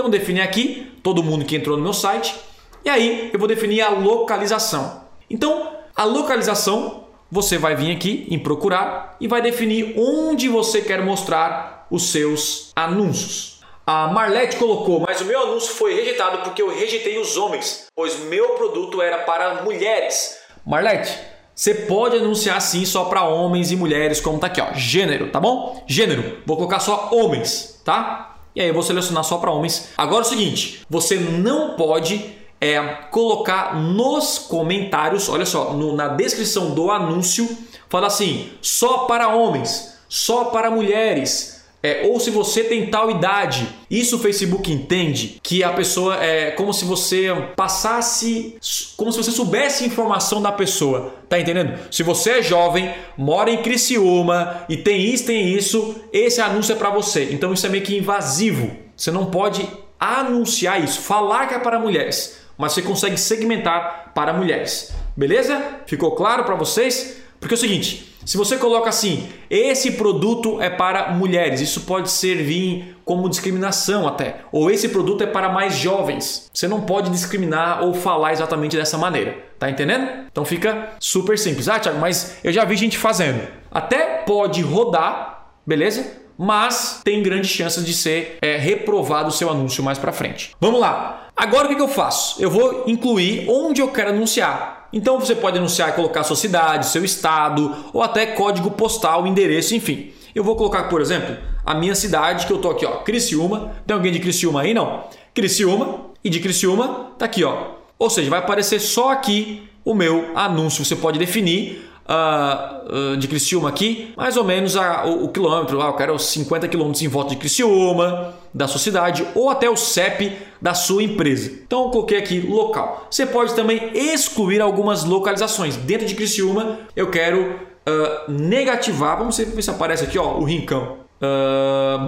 Então eu defini aqui todo mundo que entrou no meu site e aí eu vou definir a localização. Então a localização você vai vir aqui em procurar e vai definir onde você quer mostrar os seus anúncios. A Marlete colocou, mas o meu anúncio foi rejeitado porque eu rejeitei os homens, pois meu produto era para mulheres. Marlete, você pode anunciar sim só para homens e mulheres, como tá aqui, ó, gênero, tá bom? Gênero, vou colocar só homens, tá? E aí eu vou selecionar só para homens. Agora é o seguinte, você não pode é, colocar nos comentários, olha só, no, na descrição do anúncio, fala assim, só para homens, só para mulheres, é, ou se você tem tal idade, isso o Facebook entende que a pessoa é como se você passasse, como se você soubesse informação da pessoa, tá entendendo? Se você é jovem, mora em Criciúma e tem isso, tem isso, esse anúncio é para você. Então isso é meio que invasivo. Você não pode anunciar isso, falar que é para mulheres, mas você consegue segmentar para mulheres. Beleza? Ficou claro para vocês? Porque é o seguinte, se você coloca assim, esse produto é para mulheres, isso pode servir como discriminação até. Ou esse produto é para mais jovens. Você não pode discriminar ou falar exatamente dessa maneira. Tá entendendo? Então fica super simples. Ah, Thiago, mas eu já vi gente fazendo. Até pode rodar, beleza? Mas tem grandes chances de ser é, reprovado o seu anúncio mais para frente. Vamos lá. Agora o que eu faço? Eu vou incluir onde eu quero anunciar. Então você pode anunciar e colocar sua cidade, seu estado ou até código postal, endereço, enfim. Eu vou colocar, por exemplo, a minha cidade, que eu tô aqui, ó, Criciúma. Tem alguém de Criciúma aí? Não. Criciúma e de Criciúma tá aqui, ó. Ou seja, vai aparecer só aqui o meu anúncio. Você pode definir uh, de Criciúma aqui, mais ou menos a, o, o, quilômetro, ah, eu quero 50 quilômetros em volta de Criciúma, da sua cidade, ou até o CEP da sua empresa. Então eu coloquei aqui local. Você pode também excluir algumas localizações. Dentro de Criciúma, eu quero uh, negativar, vamos ver se aparece aqui, ó, o Rincão.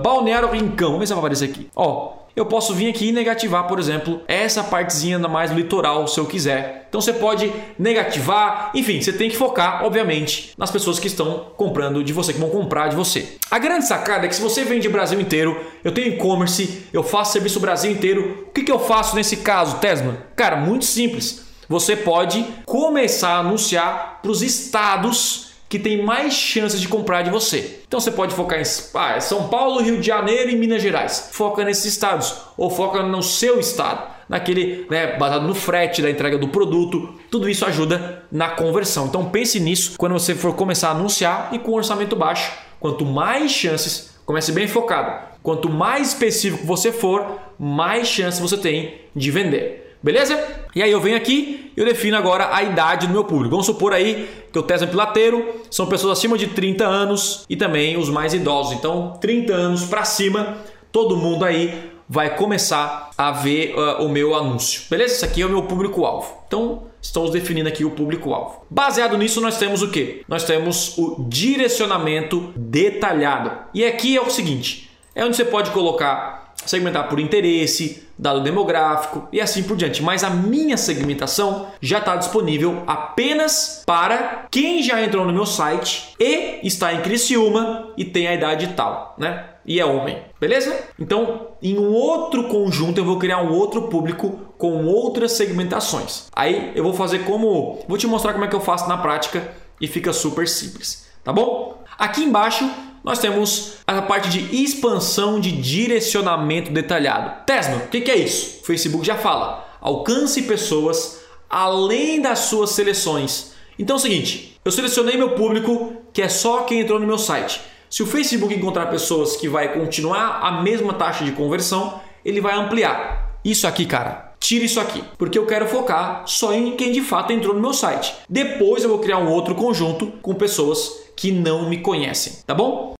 Balneário Rincão, vamos ver se vai aparecer aqui. Ó, eu posso vir aqui e negativar, por exemplo, essa partezinha mais litoral, se eu quiser. Então você pode negativar, enfim, você tem que focar, obviamente, nas pessoas que estão comprando de você, que vão comprar de você. A grande sacada é que se você vende Brasil inteiro, eu tenho e-commerce, eu faço serviço Brasil inteiro, o que, que eu faço nesse caso, Tesla? Cara, muito simples. Você pode começar a anunciar para os estados que tem mais chances de comprar de você. Então você pode focar em ah, São Paulo, Rio de Janeiro e Minas Gerais. Foca nesses estados ou foca no seu estado, naquele, né, baseado no frete da entrega do produto. Tudo isso ajuda na conversão. Então pense nisso quando você for começar a anunciar e com orçamento baixo. Quanto mais chances, comece bem focado. Quanto mais específico você for, mais chances você tem de vender. Beleza? E aí eu venho aqui eu defino agora a idade do meu público. Vamos supor aí que o Tesla Pilateiro são pessoas acima de 30 anos e também os mais idosos. Então, 30 anos para cima, todo mundo aí vai começar a ver uh, o meu anúncio. Beleza? Esse aqui é o meu público-alvo. Então, estamos definindo aqui o público-alvo. Baseado nisso, nós temos o que? Nós temos o direcionamento detalhado. E aqui é o seguinte: é onde você pode colocar segmentar por interesse, dado demográfico e assim por diante. Mas a minha segmentação já está disponível apenas para quem já entrou no meu site e está em Criciúma e tem a idade tal, né? E é homem, beleza? Então, em um outro conjunto eu vou criar um outro público com outras segmentações. Aí eu vou fazer como, vou te mostrar como é que eu faço na prática e fica super simples, tá bom? Aqui embaixo nós temos a parte de expansão de direcionamento detalhado. Tesla, o que, é isso? O Facebook já fala. Alcance pessoas além das suas seleções. Então é o seguinte, eu selecionei meu público, que é só quem entrou no meu site. Se o Facebook encontrar pessoas que vai continuar a mesma taxa de conversão, ele vai ampliar. Isso aqui, cara, tira isso aqui, porque eu quero focar só em quem de fato entrou no meu site. Depois eu vou criar um outro conjunto com pessoas que não me conhecem, tá bom?